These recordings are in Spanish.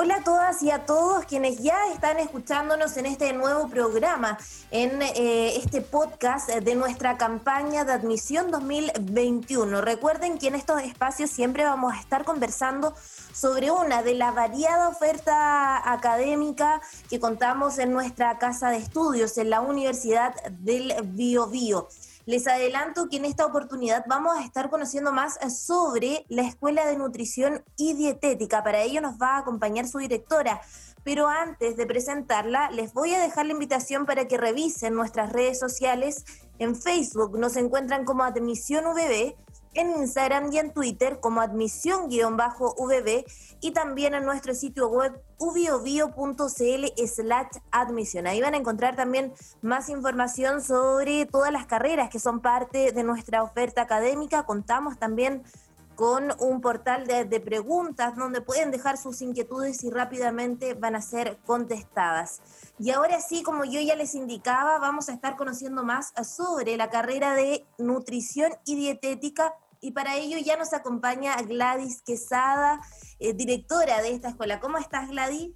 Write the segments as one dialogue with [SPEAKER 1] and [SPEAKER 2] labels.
[SPEAKER 1] Hola a todas y a todos quienes ya están escuchándonos en este nuevo programa, en eh, este podcast de nuestra campaña de admisión 2021. Recuerden que en estos espacios siempre vamos a estar conversando sobre una de la variada oferta académica que contamos en nuestra casa de estudios, en la Universidad del Biobío. Les adelanto que en esta oportunidad vamos a estar conociendo más sobre la Escuela de Nutrición y Dietética. Para ello nos va a acompañar su directora. Pero antes de presentarla, les voy a dejar la invitación para que revisen nuestras redes sociales. En Facebook nos encuentran como Admisión VB en Instagram y en Twitter como admisión-vb y también en nuestro sitio web ubiobio.cl slash admisión. Ahí van a encontrar también más información sobre todas las carreras que son parte de nuestra oferta académica. Contamos también con un portal de, preguntas donde pueden dejar sus inquietudes y rápidamente van a ser contestadas. Y ahora sí, como yo ya les indicaba, vamos a estar conociendo más sobre la carrera de nutrición y dietética y para ello ya nos acompaña Gladys Quesada, eh, directora de esta escuela. ¿Cómo estás, Gladys?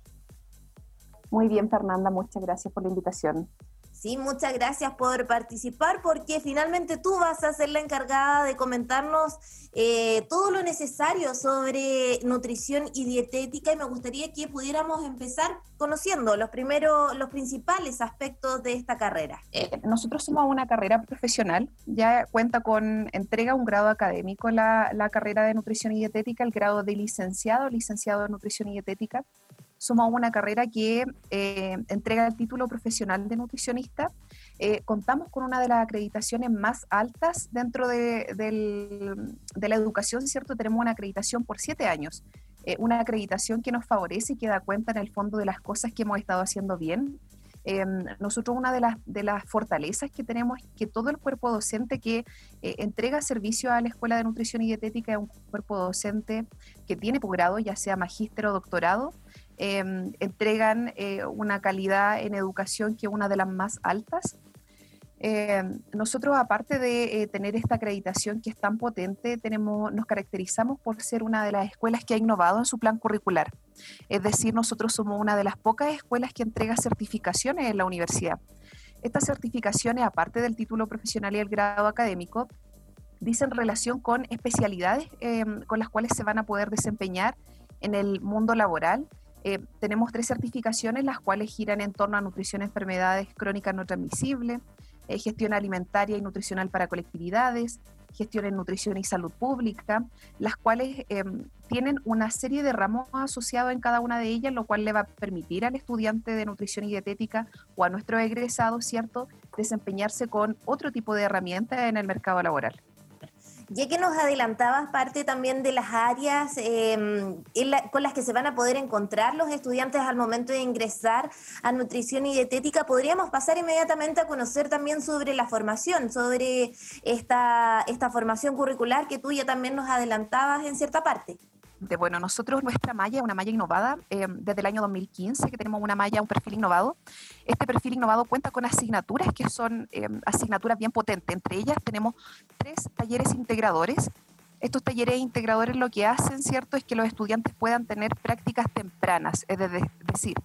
[SPEAKER 2] Muy bien, Fernanda, muchas gracias por la invitación.
[SPEAKER 1] Sí, muchas gracias por participar porque finalmente tú vas a ser la encargada de comentarnos eh, todo lo necesario sobre nutrición y dietética y me gustaría que pudiéramos empezar conociendo los primeros, los principales aspectos de esta carrera.
[SPEAKER 2] Eh, nosotros somos una carrera profesional, ya cuenta con, entrega un grado académico la, la carrera de nutrición y dietética, el grado de licenciado, licenciado de nutrición y dietética somos una carrera que eh, entrega el título profesional de nutricionista. Eh, contamos con una de las acreditaciones más altas dentro de, la educación, ¿cierto? Tenemos una acreditación por siete años, eh, una acreditación que nos favorece y que da cuenta en el fondo de las cosas que hemos estado haciendo bien. nosotros una de las, de las fortalezas que tenemos es que todo el cuerpo docente que entrega servicio a la Escuela de Nutrición y Dietética es un cuerpo docente que tiene posgrado, ya sea magíster o doctorado, Em, entregan eh, una calidad en educación que es una de las más altas. Em, nosotros, aparte de eh, tener esta acreditación que es tan potente, tenemos, nos caracterizamos por ser una de las escuelas que ha innovado en su plan curricular. Es decir, nosotros somos una de las pocas escuelas que entrega certificaciones en la universidad. Estas certificaciones, aparte del título profesional y el grado académico, dicen relación con especialidades em, con las cuales se van a poder desempeñar en el mundo laboral eh, tenemos tres certificaciones, las cuales giran en torno a nutrición, enfermedades crónicas no transmisibles, eh, gestión alimentaria y nutricional para colectividades, gestión en nutrición y salud pública, las cuales em, tienen una serie de ramos asociados en cada una de ellas, lo cual le va a permitir al estudiante de nutrición y dietética o a nuestro egresado, ¿cierto?, desempeñarse con otro tipo de herramientas en el mercado laboral.
[SPEAKER 1] Ya que nos adelantabas parte también de las áreas em, con las que se van a poder encontrar los estudiantes al momento de ingresar a nutrición y dietética, podríamos pasar inmediatamente a conocer también sobre la formación, sobre esta, esta formación curricular que tú ya también nos adelantabas en cierta parte
[SPEAKER 2] bueno, nosotros nuestra malla una malla innovada eh, desde el año 2015 que tenemos una malla, un perfil innovado. Este perfil innovado cuenta con asignaturas que son eh, asignaturas bien potentes. Entre ellas tenemos tres talleres integradores. Estos talleres integradores lo que hacen, ¿cierto?, es que los estudiantes puedan tener prácticas tempranas, es decir,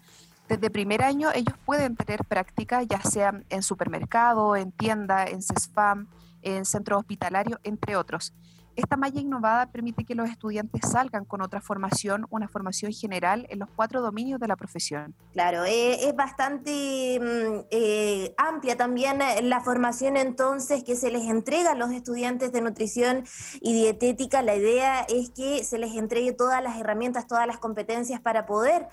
[SPEAKER 2] desde primer año ellos pueden tener prácticas ya sea en supermercado, en tienda, en CESFAM, en centro hospitalario, entre otros. Esta malla innovada permite que los estudiantes salgan con otra formación, una formación general en los cuatro dominios de la profesión.
[SPEAKER 1] Claro, eh, es bastante mm, eh, amplia también eh, la formación entonces que se les entrega a los estudiantes de nutrición y dietética. La idea es que se les entregue todas las herramientas, todas las competencias para poder,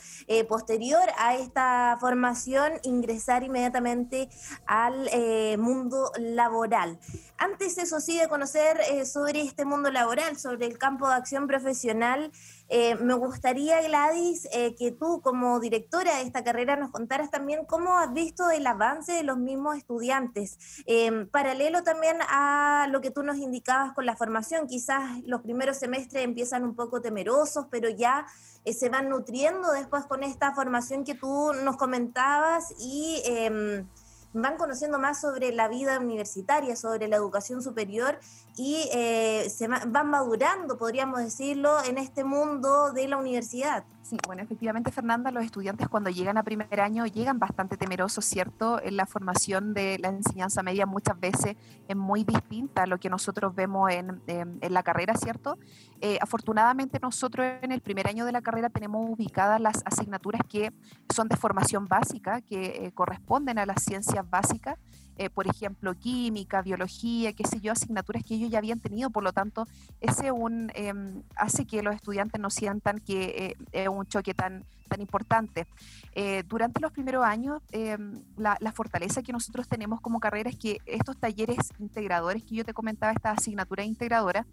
[SPEAKER 1] posterior a esta formación, ingresar inmediatamente al mundo laboral. Antes, eso sí, de conocer sobre este mundo laboral, sobre el campo de acción profesional. Eh, me gustaría, Gladys, eh, que tú como directora de esta carrera nos contaras también cómo has visto el avance de los mismos estudiantes, eh, paralelo también a lo que tú nos indicabas con la formación. Quizás los primeros semestres empiezan un poco temerosos, pero ya se van nutriendo después con esta formación que tú nos comentabas y em, van conociendo más sobre la vida universitaria, sobre la educación superior y eh, se van madurando, podríamos decirlo, en este mundo de la universidad.
[SPEAKER 2] Sí, bueno, efectivamente, Fernanda, los estudiantes cuando llegan a primer año llegan bastante temerosos, ¿cierto? En la formación de la enseñanza media muchas veces es muy distinta a lo que nosotros vemos en, la carrera, ¿cierto? Eh, afortunadamente nosotros en el primer año de la carrera tenemos ubicadas las asignaturas que son de formación básica, que eh, corresponden a las ciencias básicas eh, por ejemplo, química, biología, qué sé yo, asignaturas que ellos ya habían tenido. Por lo tanto, ese un, em, hace que los estudiantes no sientan que eh, es un choque tan, tan importante. Eh, durante los primeros años, em, la, la, fortaleza que nosotros tenemos como carrera es que estos talleres integradores que yo te comentaba, estas asignaturas integradoras,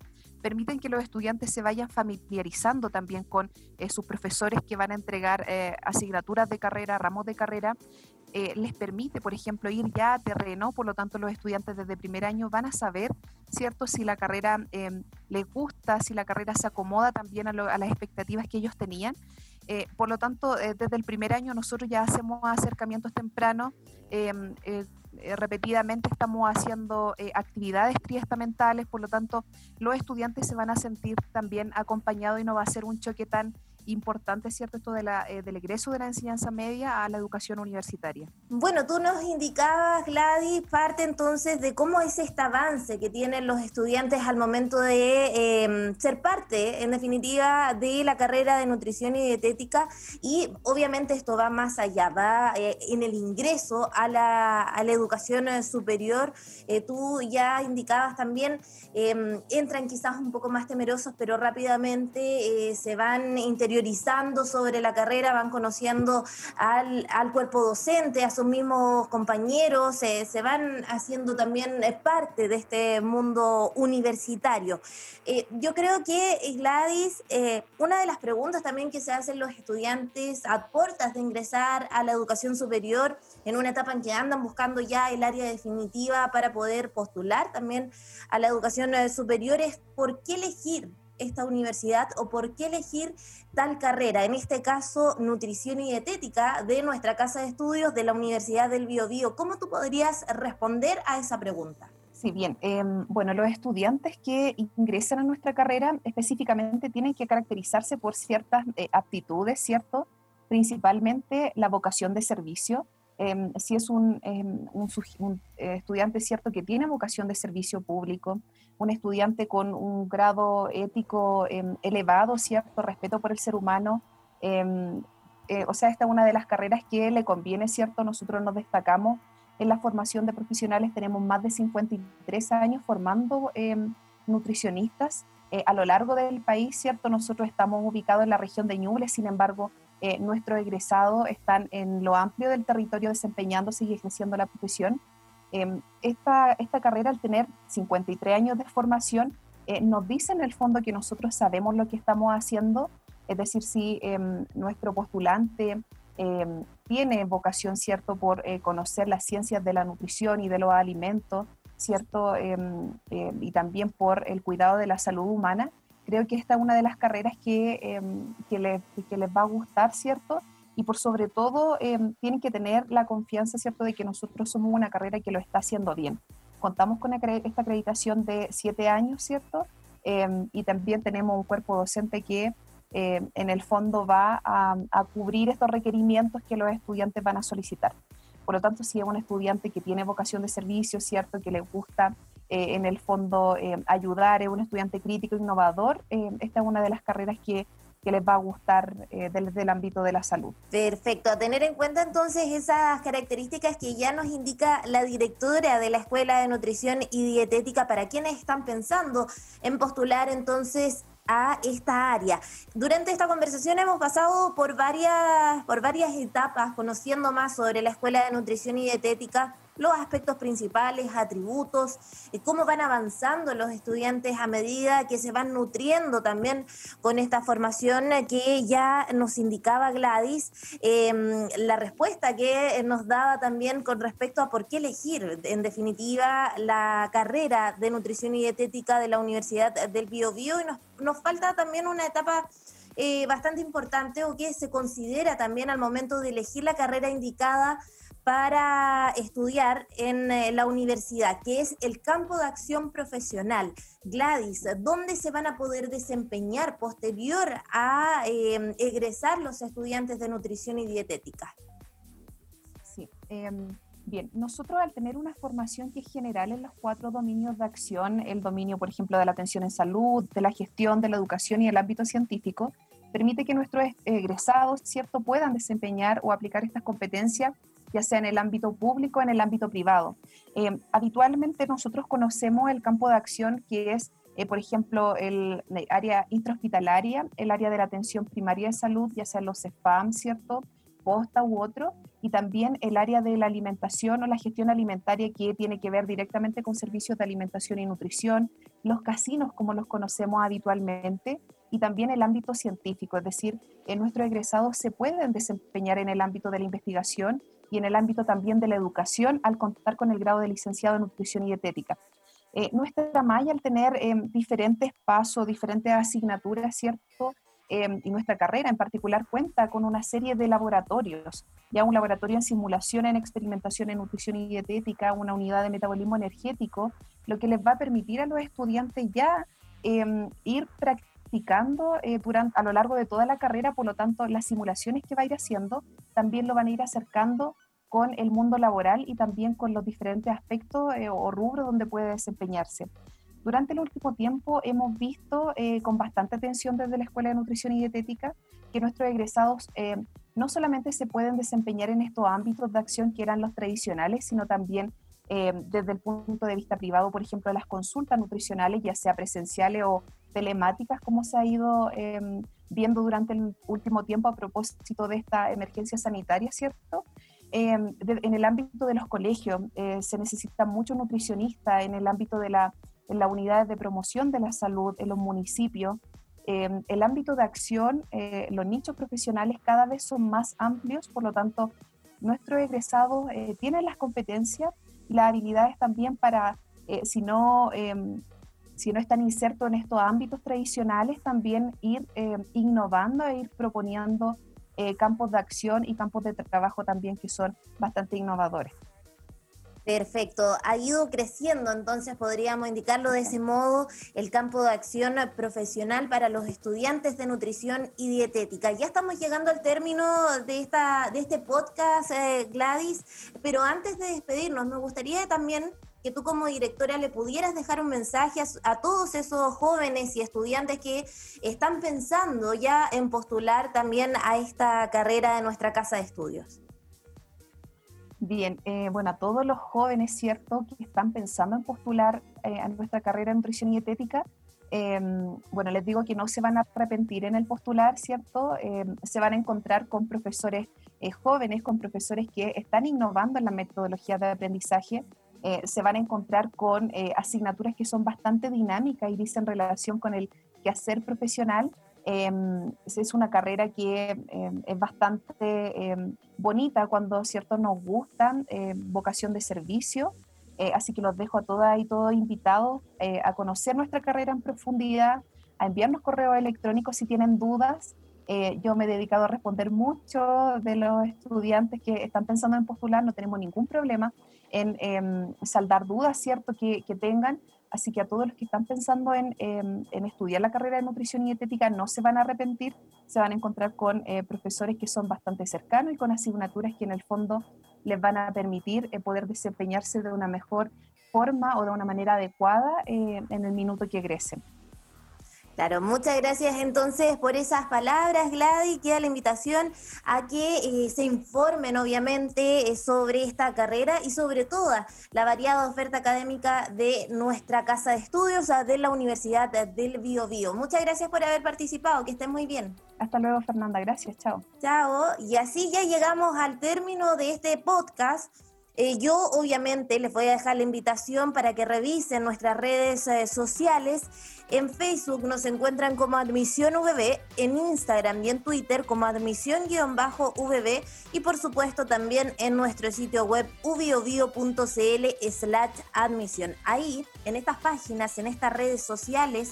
[SPEAKER 2] permiten que los estudiantes se vayan familiarizando también con sus profesores que van a entregar asignaturas de carrera, ramos de carrera, eh, les permite, por ejemplo, ir ya a terreno, por lo tanto los estudiantes desde primer año van a saber, ¿cierto?, si la carrera em, les gusta, si la carrera se acomoda también a, las expectativas que ellos tenían. Eh, por lo tanto, eh, desde el primer año nosotros ya hacemos acercamientos tempranos, em, repetidamente estamos haciendo actividades triestamentales, por lo tanto los estudiantes se van a sentir también acompañados y no va a ser un choque tan importante, ¿cierto? Esto eh, del egreso de la enseñanza media a la educación universitaria.
[SPEAKER 1] Bueno, tú nos indicabas, Gladys, parte entonces de cómo es este avance que tienen los estudiantes al momento de em, ser parte, en definitiva, de la carrera de nutrición y dietética. Y obviamente esto va más allá, va eh, en el ingreso a la, a la educación eh, superior. tú ya indicabas también, em, entran quizás un poco más temerosos, pero rápidamente se van interiorizando sobre la carrera, van conociendo al, cuerpo docente, a sus mismos compañeros, se van haciendo también eh, parte de este mundo universitario. Eh, yo creo que, Gladys, eh, una de las preguntas también que se hacen los estudiantes a puertas de ingresar a la educación superior, en una etapa en que andan buscando ya el área definitiva para poder postular también a la educación superior, es por qué elegir esta universidad o por qué elegir tal carrera, en este caso nutrición y dietética de nuestra casa de estudios de la Universidad del Biobío. ¿Cómo tú podrías responder a esa pregunta?
[SPEAKER 2] Sí, bien. Em, bueno, los estudiantes que ingresan a nuestra carrera específicamente tienen que caracterizarse por ciertas eh, aptitudes, ¿cierto? Principalmente la vocación de servicio. Em, si es un, em, un, eh, estudiante, ¿cierto?, que tiene vocación de servicio público, un estudiante con un grado ético em, elevado, ¿cierto? Respeto por el ser humano. Em, eh, o sea, esta es una de las carreras que le conviene, ¿cierto? Nosotros nos destacamos en la formación de profesionales, tenemos más de 53 años formando em, nutricionistas eh, a lo largo del país, ¿cierto? Nosotros estamos ubicados en la región de Ñuble, sin embargo, eh, nuestros egresados están en lo amplio del territorio desempeñándose y ejerciendo la profesión. Em, esta, esta carrera, al tener 53 años de formación, eh, nos dice en el fondo que nosotros sabemos lo que estamos haciendo, es decir, si em, nuestro postulante em, tiene vocación, ¿cierto?, por eh, conocer las ciencias de la nutrición y de los alimentos, ¿cierto?, y también por el cuidado de la salud humana, creo que esta es una de las carreras que, que, que les va a gustar, ¿cierto?, y por sobre todo em, tienen que tener la confianza, ¿cierto?, de que nosotros somos una carrera que lo está haciendo bien. Contamos con esta acreditación de siete años, ¿cierto? Em, y también tenemos un cuerpo docente que em, en el fondo va a, cubrir estos requerimientos que los estudiantes van a solicitar. Por lo tanto, si es un estudiante que tiene vocación de servicio, ¿cierto?, que le gusta eh, en el fondo ayudar, es un estudiante crítico, innovador, esta es una de las carreras que que les va a gustar eh, desde el ámbito de la salud.
[SPEAKER 1] Perfecto, a tener en cuenta entonces esas características que ya nos indica la directora de la Escuela de Nutrición y Dietética para quienes están pensando en postular entonces a esta área. Durante esta conversación hemos pasado por varias, por varias etapas conociendo más sobre la Escuela de Nutrición y Dietética los aspectos principales, atributos, cómo van avanzando los estudiantes a medida que se van nutriendo también con esta formación que ya nos indicaba Gladys, em, la respuesta que nos daba también con respecto a por qué elegir, en definitiva, la carrera de nutrición y dietética de la Universidad del Bio, Bio y nos, falta también una etapa eh, bastante importante o que se considera también al momento de elegir la carrera indicada para estudiar en eh, la universidad, que es el campo de acción profesional. Gladys, ¿dónde se van a poder desempeñar posterior a em, egresar los estudiantes de nutrición y dietética?
[SPEAKER 2] Sí, em, bien, nosotros al tener una formación que es general en los cuatro dominios de acción, el dominio, por ejemplo, de la atención en salud, de la gestión, de la educación y el ámbito científico, permite que nuestros egresados, ¿cierto?, puedan desempeñar o aplicar estas competencias ya sea en el ámbito público o en el ámbito privado. Eh, habitualmente nosotros conocemos el campo de acción que es, eh, por ejemplo, el, área intrahospitalaria, el área de la atención primaria de salud, ya sea los SPAM, ¿cierto? posta u otro, y también el área de la alimentación o la gestión alimentaria que tiene que ver directamente con servicios de alimentación y nutrición, los casinos como los conocemos habitualmente, y también el ámbito científico, es decir, en nuestros egresados se pueden desempeñar en el ámbito de la investigación y en el ámbito también de la educación al contar con el grado de licenciado en nutrición y dietética. Eh, nuestra malla al tener em, diferentes pasos, diferentes asignaturas, ¿cierto? Em, y nuestra carrera en particular cuenta con una serie de laboratorios, ya un laboratorio en simulación en experimentación en nutrición y dietética, una unidad de metabolismo energético, lo que les va a permitir a los estudiantes ya em, ir practicando eh, durante, a lo largo de toda la carrera, por lo tanto las simulaciones que va a ir haciendo también lo van a ir acercando con el mundo laboral y también con los diferentes aspectos eh, o rubros donde puede desempeñarse. Durante el último tiempo hemos visto eh, con bastante atención desde la Escuela de Nutrición y Dietética que nuestros egresados no solamente se pueden desempeñar en estos ámbitos de acción que eran los tradicionales, sino también desde el punto de vista privado, por ejemplo, las consultas nutricionales, ya sea presenciales o telemáticas, como se ha ido viendo durante el último tiempo a propósito de esta emergencia sanitaria, ¿cierto? Em, en el ámbito de los colegios eh, se necesita mucho nutricionista, en el ámbito de la, la unidades de promoción de la salud, en los municipios. Em, el ámbito de acción, eh, los nichos profesionales cada vez son más amplios, por lo tanto, nuestros egresados eh, tienen las competencias las habilidades también para, si no em, si no están insertos en estos ámbitos tradicionales, también ir innovando e ir proponiendo eh, campos de acción y campos de trabajo también que son bastante innovadores.
[SPEAKER 1] Perfecto, ha ido creciendo, entonces podríamos indicarlo de ese modo, el campo de acción profesional para los estudiantes de nutrición y dietética. Ya estamos llegando al término de, esta, de este podcast, eh, Gladys, pero antes de despedirnos, me gustaría también que tú como directora le pudieras dejar un mensaje a, todos esos jóvenes y estudiantes que están pensando ya en postular también a esta carrera de nuestra casa de estudios.
[SPEAKER 2] Bien, eh, bueno, a todos los jóvenes, ¿cierto?, que están pensando en postular eh, a nuestra carrera de nutrición y dietética, em, bueno, les digo que no se van a arrepentir en el postular, ¿cierto? Em, se van a encontrar con profesores eh, jóvenes, con profesores que están innovando en la metodología de aprendizaje, eh, se van a encontrar con eh, asignaturas que son bastante dinámicas y dicen relación con el quehacer profesional. Em, es una carrera que em, es bastante em, bonita cuando cierto nos gustan, vocación de servicio. Eh, así que los dejo a todas y todos invitados a conocer nuestra carrera en profundidad, a enviarnos correos electrónicos si tienen dudas. Yo me he dedicado a responder mucho de los estudiantes que están pensando en postular, no tenemos ningún problema en em, saldar dudas, ¿cierto?, que, tengan. Así que a todos los que están pensando en, em, en, estudiar la carrera de nutrición y dietética no se van a arrepentir, se van a encontrar con eh, profesores que son bastante cercanos y con asignaturas que en el fondo les van a permitir eh, poder desempeñarse de una mejor forma o de una manera adecuada eh, en el minuto que egresen.
[SPEAKER 1] Claro, muchas gracias entonces por esas palabras, Gladys. Queda la invitación a que eh, se informen, obviamente, eh, sobre esta carrera y sobre toda la variada oferta académica de nuestra casa de estudios, de la Universidad del Bio, Bio. Muchas gracias por haber participado, que estén muy bien.
[SPEAKER 2] Hasta luego, Fernanda. Gracias, chao.
[SPEAKER 1] Chao. Y así ya llegamos al término de este podcast. Eh, yo obviamente les voy a dejar la invitación para que revisen nuestras redes sociales en Facebook nos encuentran como Admisión VB, en Instagram y en Twitter como admisión-VB y por supuesto también en nuestro sitio web ubiobio.cl slash admisión. Ahí, en estas páginas, en estas redes sociales,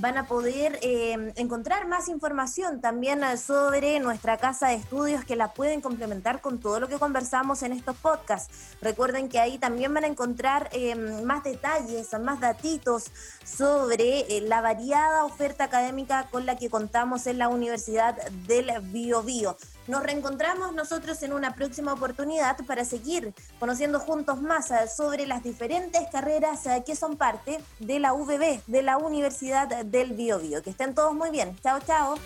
[SPEAKER 1] van a poder eh, encontrar más información también eh, sobre nuestra casa de estudios que la pueden complementar con todo lo que conversamos en estos podcasts. Recuerden que ahí también van a encontrar eh, más detalles, más datitos sobre la variada oferta académica con la que contamos en la Universidad del Bio, Bio. Nos reencontramos nosotros en una próxima oportunidad para seguir conociendo juntos más sobre las diferentes carreras que son parte de la UBB, de la Universidad del Biobío. Que estén todos muy bien. Chao, chao.